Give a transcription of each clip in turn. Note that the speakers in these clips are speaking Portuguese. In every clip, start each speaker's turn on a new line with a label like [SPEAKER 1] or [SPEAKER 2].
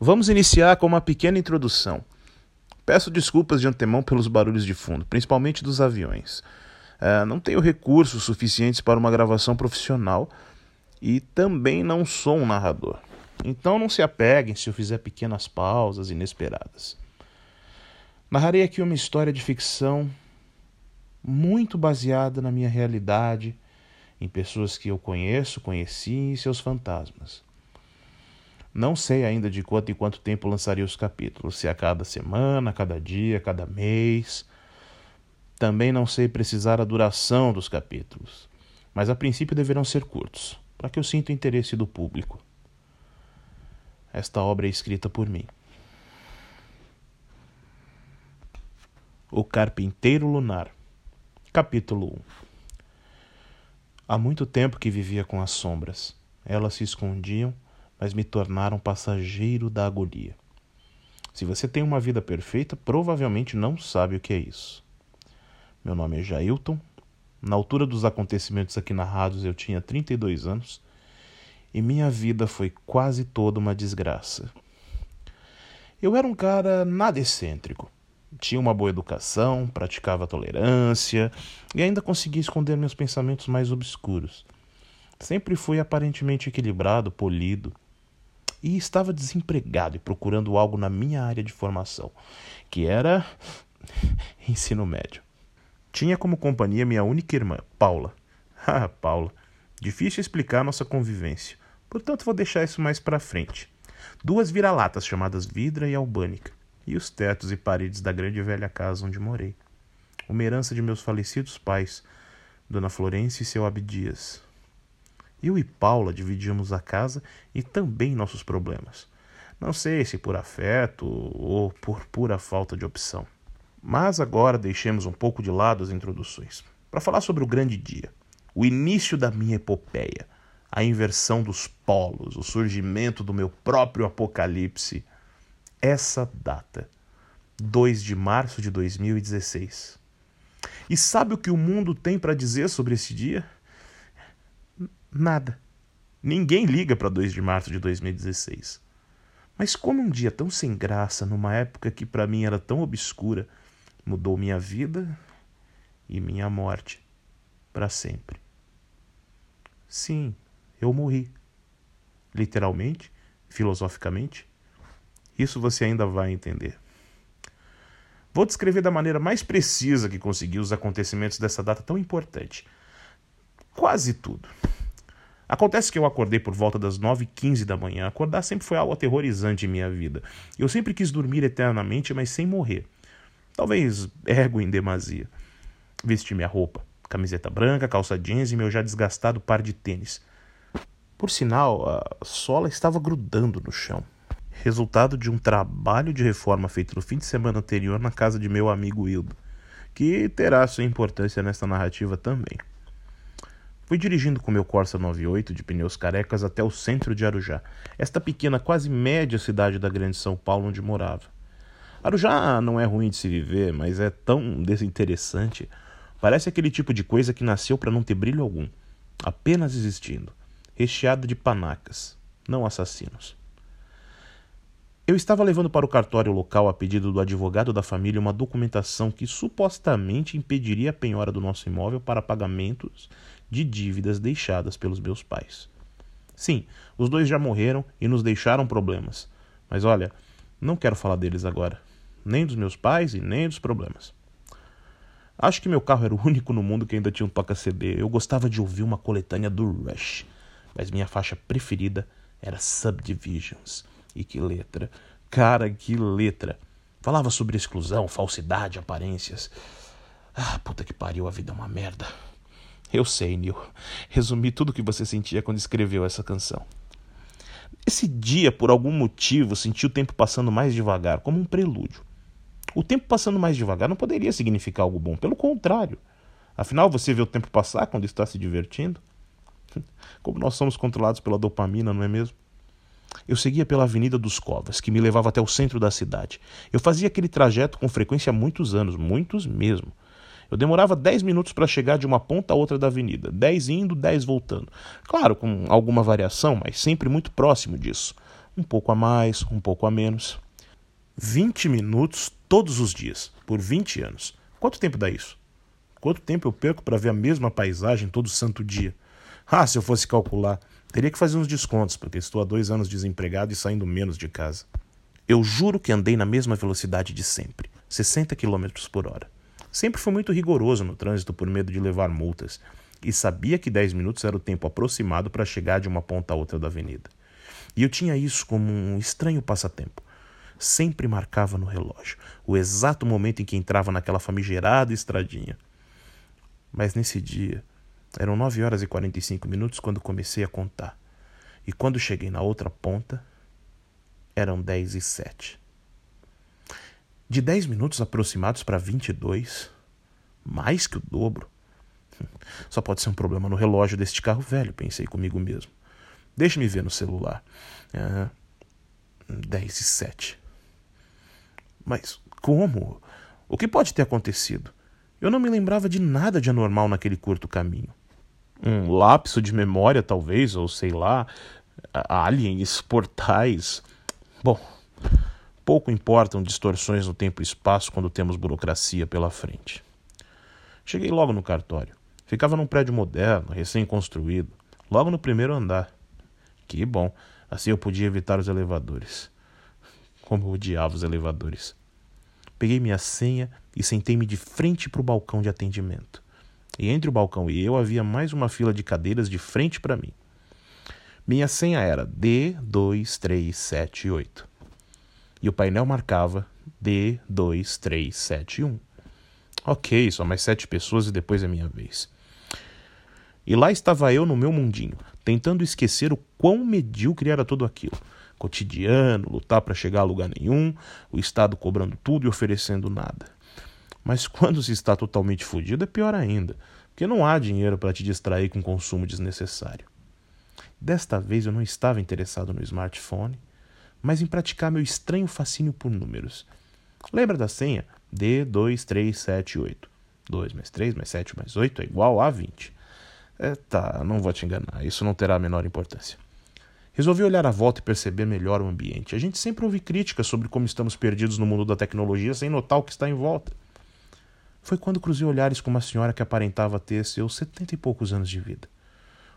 [SPEAKER 1] Vamos iniciar com uma pequena introdução. Peço desculpas de antemão pelos barulhos de fundo, principalmente dos aviões. Uh, não tenho recursos suficientes para uma gravação profissional e também não sou um narrador. Então não se apeguem se eu fizer pequenas pausas inesperadas. Narrarei aqui uma história de ficção muito baseada na minha realidade, em pessoas que eu conheço, conheci e seus fantasmas. Não sei ainda de quanto em quanto tempo lançaria os capítulos, se a cada semana, a cada dia, a cada mês. Também não sei precisar a duração dos capítulos, mas a princípio deverão ser curtos, para que eu sinta o interesse do público. Esta obra é escrita por mim. O Carpinteiro Lunar, capítulo 1 Há muito tempo que vivia com as sombras. Elas se escondiam mas me tornaram passageiro da agonia. Se você tem uma vida perfeita, provavelmente não sabe o que é isso. Meu nome é Jailton. Na altura dos acontecimentos aqui narrados, eu tinha 32 anos e minha vida foi quase toda uma desgraça. Eu era um cara nada excêntrico. Tinha uma boa educação, praticava tolerância e ainda conseguia esconder meus pensamentos mais obscuros. Sempre fui aparentemente equilibrado, polido e estava desempregado e procurando algo na minha área de formação, que era ensino médio. Tinha como companhia minha única irmã, Paula. Ah, Paula. Difícil explicar nossa convivência, portanto vou deixar isso mais para frente. Duas vira-latas chamadas Vidra e Albânica, e os tetos e paredes da grande velha casa onde morei. Uma herança de meus falecidos pais, Dona Florência e seu Abdias. Eu e Paula dividíamos a casa e também nossos problemas. Não sei se por afeto ou por pura falta de opção. Mas agora deixemos um pouco de lado as introduções para falar sobre o grande dia, o início da minha epopeia, a inversão dos polos, o surgimento do meu próprio apocalipse. Essa data, 2 de março de 2016. E sabe o que o mundo tem para dizer sobre esse dia? Nada. Ninguém liga para 2 de março de 2016. Mas como um dia tão sem graça, numa época que para mim era tão obscura, mudou minha vida e minha morte para sempre. Sim, eu morri. Literalmente, filosoficamente. Isso você ainda vai entender. Vou descrever da maneira mais precisa que consegui os acontecimentos dessa data tão importante. Quase tudo. Acontece que eu acordei por volta das 9h15 da manhã. Acordar sempre foi algo aterrorizante em minha vida. Eu sempre quis dormir eternamente, mas sem morrer. Talvez ergo em demasia. Vesti minha roupa, camiseta branca, calça jeans e meu já desgastado par de tênis. Por sinal, a sola estava grudando no chão. Resultado de um trabalho de reforma feito no fim de semana anterior na casa de meu amigo Hildo, que terá sua importância nesta narrativa também. Fui dirigindo com meu Corsa 98 de pneus carecas até o centro de Arujá, esta pequena, quase média cidade da grande São Paulo onde morava. Arujá não é ruim de se viver, mas é tão desinteressante. Parece aquele tipo de coisa que nasceu para não ter brilho algum, apenas existindo, recheada de panacas, não assassinos. Eu estava levando para o cartório local, a pedido do advogado da família, uma documentação que supostamente impediria a penhora do nosso imóvel para pagamentos de dívidas deixadas pelos meus pais. Sim, os dois já morreram e nos deixaram problemas. Mas olha, não quero falar deles agora. Nem dos meus pais e nem dos problemas. Acho que meu carro era o único no mundo que ainda tinha um toca-CD. Eu gostava de ouvir uma coletânea do Rush, mas minha faixa preferida era Subdivisions. E que letra! Cara, que letra! Falava sobre exclusão, falsidade, aparências. Ah, puta que pariu, a vida é uma merda. Eu sei, Neil. Resumi tudo o que você sentia quando escreveu essa canção. Esse dia, por algum motivo, senti o tempo passando mais devagar, como um prelúdio. O tempo passando mais devagar não poderia significar algo bom, pelo contrário. Afinal, você vê o tempo passar quando está se divertindo? Como nós somos controlados pela dopamina, não é mesmo? Eu seguia pela Avenida dos Covas, que me levava até o centro da cidade. Eu fazia aquele trajeto com frequência há muitos anos, muitos mesmo. Eu demorava 10 minutos para chegar de uma ponta a outra da avenida, 10 indo, 10 voltando. Claro, com alguma variação, mas sempre muito próximo disso. Um pouco a mais, um pouco a menos. 20 minutos todos os dias, por 20 anos. Quanto tempo dá isso? Quanto tempo eu perco para ver a mesma paisagem todo santo dia? Ah, se eu fosse calcular, teria que fazer uns descontos, porque estou há dois anos desempregado e saindo menos de casa. Eu juro que andei na mesma velocidade de sempre, 60 km por hora. Sempre fui muito rigoroso no trânsito por medo de levar multas, e sabia que 10 minutos era o tempo aproximado para chegar de uma ponta a outra da avenida. E eu tinha isso como um estranho passatempo sempre marcava no relógio o exato momento em que entrava naquela famigerada estradinha. Mas nesse dia, eram 9 horas e 45 minutos quando comecei a contar. E quando cheguei na outra ponta, eram 10 e 7. De 10 minutos aproximados para 22, mais que o dobro. Só pode ser um problema no relógio deste carro velho, pensei comigo mesmo. Deixe-me ver no celular. Ah, 10 e 7. Mas como? O que pode ter acontecido? Eu não me lembrava de nada de anormal naquele curto caminho. Um lapso de memória, talvez, ou sei lá, aliens, portais. Bom, pouco importam distorções no tempo e espaço quando temos burocracia pela frente. Cheguei logo no cartório. Ficava num prédio moderno, recém-construído, logo no primeiro andar. Que bom, assim eu podia evitar os elevadores. Como eu odiava os elevadores. Peguei minha senha e sentei-me de frente para o balcão de atendimento. E entre o balcão e eu havia mais uma fila de cadeiras de frente para mim. Minha senha era D2378. E o painel marcava D2371. Ok, só mais sete pessoas e depois é minha vez. E lá estava eu no meu mundinho, tentando esquecer o quão medíocre era tudo aquilo cotidiano, lutar para chegar a lugar nenhum, o Estado cobrando tudo e oferecendo nada. Mas quando se está totalmente fudido é pior ainda, porque não há dinheiro para te distrair com consumo desnecessário. Desta vez eu não estava interessado no smartphone, mas em praticar meu estranho fascínio por números. Lembra da senha? D2378. 2 mais 3 mais 7 mais 8 é igual a 20. É, tá, não vou te enganar, isso não terá a menor importância. Resolvi olhar à volta e perceber melhor o ambiente. A gente sempre ouve críticas sobre como estamos perdidos no mundo da tecnologia sem notar o que está em volta. Foi quando cruzei olhares com uma senhora que aparentava ter seus setenta e poucos anos de vida.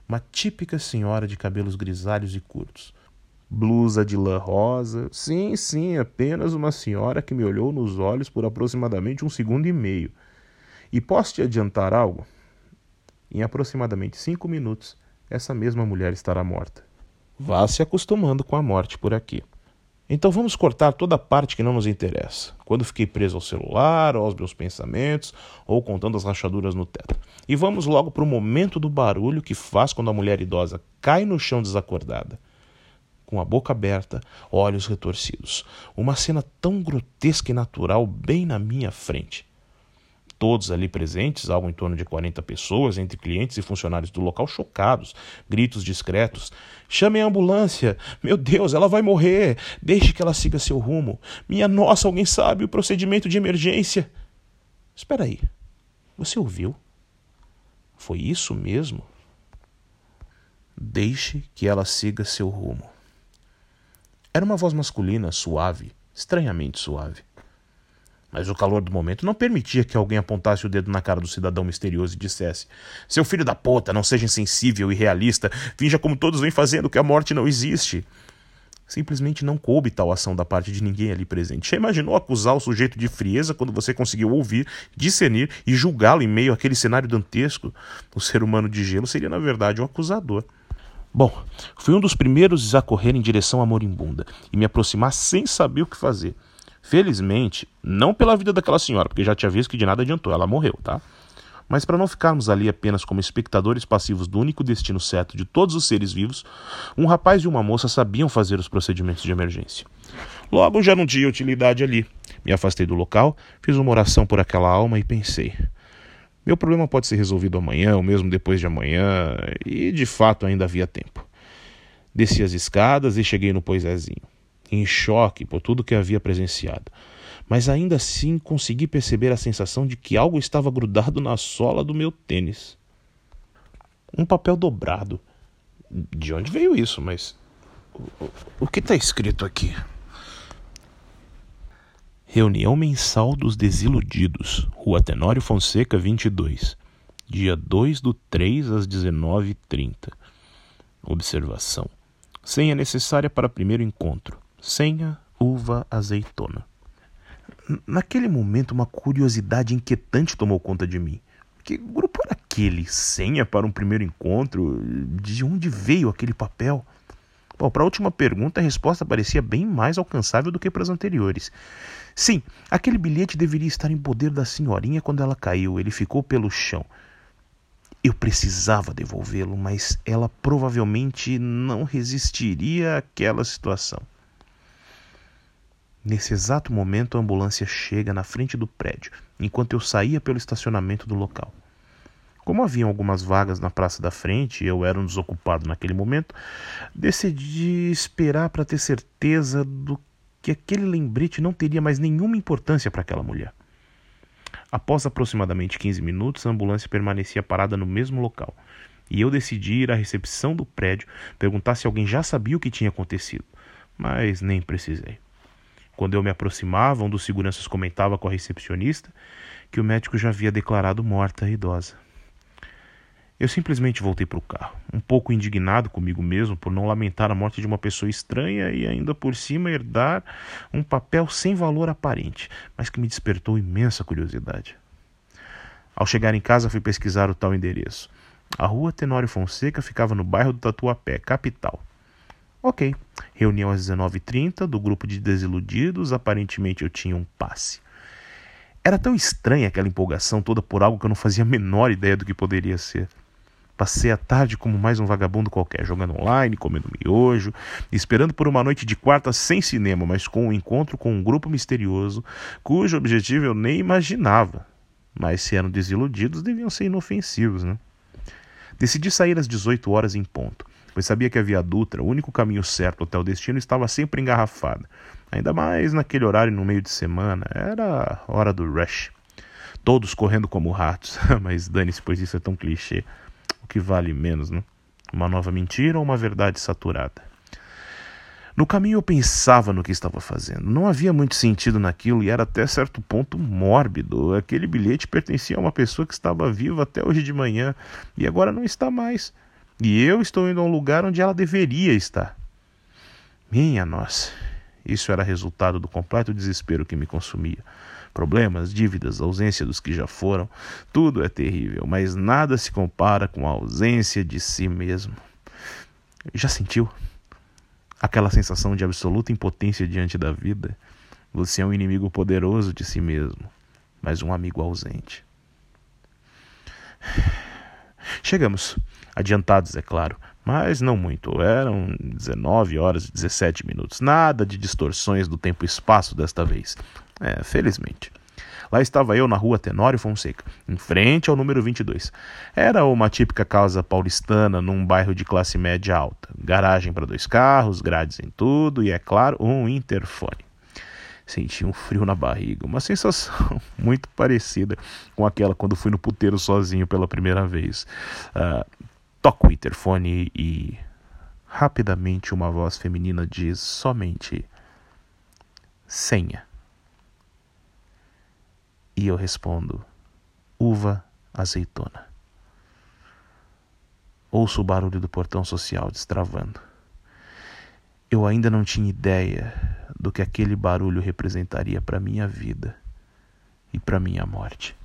[SPEAKER 1] Uma típica senhora de cabelos grisalhos e curtos. Blusa de lã rosa. Sim, sim, apenas uma senhora que me olhou nos olhos por aproximadamente um segundo e meio. E posso te adiantar algo? Em aproximadamente cinco minutos, essa mesma mulher estará morta. Vá se acostumando com a morte por aqui. Então vamos cortar toda a parte que não nos interessa. Quando fiquei preso ao celular, aos meus pensamentos, ou contando as rachaduras no teto. E vamos logo para o momento do barulho que faz quando a mulher idosa cai no chão desacordada. Com a boca aberta, olhos retorcidos. Uma cena tão grotesca e natural bem na minha frente todos ali presentes, algo em torno de 40 pessoas, entre clientes e funcionários do local, chocados, gritos discretos. Chamem a ambulância! Meu Deus, ela vai morrer! Deixe que ela siga seu rumo! Minha nossa, alguém sabe o procedimento de emergência! Espera aí, você ouviu? Foi isso mesmo? Deixe que ela siga seu rumo. Era uma voz masculina, suave, estranhamente suave. Mas o calor do momento não permitia que alguém apontasse o dedo na cara do cidadão misterioso e dissesse: Seu filho da puta, não seja insensível e realista, finja como todos vêm fazendo que a morte não existe. Simplesmente não coube tal ação da parte de ninguém ali presente. Já imaginou acusar o sujeito de frieza quando você conseguiu ouvir, discernir e julgá-lo em meio àquele cenário dantesco? O ser humano de gelo seria, na verdade, um acusador. Bom, fui um dos primeiros a correr em direção à moribunda e me aproximar sem saber o que fazer. Felizmente, não pela vida daquela senhora, porque já tinha visto que de nada adiantou, ela morreu, tá? Mas para não ficarmos ali apenas como espectadores passivos do único destino certo de todos os seres vivos, um rapaz e uma moça sabiam fazer os procedimentos de emergência. Logo já não tinha utilidade ali. Me afastei do local, fiz uma oração por aquela alma e pensei: meu problema pode ser resolvido amanhã ou mesmo depois de amanhã, e de fato ainda havia tempo. Desci as escadas e cheguei no poisézinho em choque por tudo que havia presenciado. Mas ainda assim consegui perceber a sensação de que algo estava grudado na sola do meu tênis. Um papel dobrado. De onde veio isso? Mas O que está escrito aqui? Reunião mensal dos desiludidos, Rua Tenório Fonseca 22, dia 2 do 3 às 19h30. Observação: Senha necessária para primeiro encontro. Senha uva azeitona. Naquele momento, uma curiosidade inquietante tomou conta de mim. Que grupo era aquele? Senha para um primeiro encontro? De onde veio aquele papel? Para a última pergunta, a resposta parecia bem mais alcançável do que para as anteriores. Sim, aquele bilhete deveria estar em poder da senhorinha quando ela caiu. Ele ficou pelo chão. Eu precisava devolvê-lo, mas ela provavelmente não resistiria àquela situação. Nesse exato momento, a ambulância chega na frente do prédio, enquanto eu saía pelo estacionamento do local. Como haviam algumas vagas na praça da frente e eu era um desocupado naquele momento, decidi esperar para ter certeza do que aquele lembrete não teria mais nenhuma importância para aquela mulher. Após aproximadamente 15 minutos, a ambulância permanecia parada no mesmo local, e eu decidi ir à recepção do prédio perguntar se alguém já sabia o que tinha acontecido, mas nem precisei. Quando eu me aproximava, um dos seguranças comentava com a recepcionista que o médico já havia declarado morta a idosa. Eu simplesmente voltei para o carro, um pouco indignado comigo mesmo por não lamentar a morte de uma pessoa estranha e ainda por cima herdar um papel sem valor aparente, mas que me despertou imensa curiosidade. Ao chegar em casa, fui pesquisar o tal endereço. A rua Tenório Fonseca ficava no bairro do Tatuapé, capital. Ok, reunião às 19h30 do grupo de desiludidos, aparentemente eu tinha um passe. Era tão estranha aquela empolgação toda por algo que eu não fazia a menor ideia do que poderia ser. Passei a tarde como mais um vagabundo qualquer, jogando online, comendo miojo, esperando por uma noite de quarta sem cinema, mas com um encontro com um grupo misterioso cujo objetivo eu nem imaginava. Mas se eram desiludidos, deviam ser inofensivos, né? Decidi sair às 18 horas em ponto, pois sabia que a Via Dutra, o único caminho certo até o destino, estava sempre engarrafada. Ainda mais naquele horário no meio de semana, era hora do rush. Todos correndo como ratos, mas dane-se, pois isso é tão clichê que vale menos, né? Uma nova mentira ou uma verdade saturada? No caminho eu pensava no que estava fazendo. Não havia muito sentido naquilo e era até certo ponto mórbido. Aquele bilhete pertencia a uma pessoa que estava viva até hoje de manhã e agora não está mais. E eu estou indo a um lugar onde ela deveria estar. Minha nossa, isso era resultado do completo desespero que me consumia. Problemas, dívidas, ausência dos que já foram, tudo é terrível, mas nada se compara com a ausência de si mesmo. Já sentiu? Aquela sensação de absoluta impotência diante da vida? Você é um inimigo poderoso de si mesmo, mas um amigo ausente. Chegamos, adiantados, é claro, mas não muito. Eram 19 horas e 17 minutos. Nada de distorções do tempo e espaço desta vez. É, felizmente. Lá estava eu na rua Tenório Fonseca, em frente ao número 22. Era uma típica casa paulistana num bairro de classe média alta. Garagem para dois carros, grades em tudo e, é claro, um interfone. Senti um frio na barriga, uma sensação muito parecida com aquela quando fui no puteiro sozinho pela primeira vez. Uh, toco o interfone e rapidamente uma voz feminina diz somente senha. E eu respondo: uva azeitona. Ouço o barulho do portão social destravando. Eu ainda não tinha ideia do que aquele barulho representaria para minha vida e para minha morte.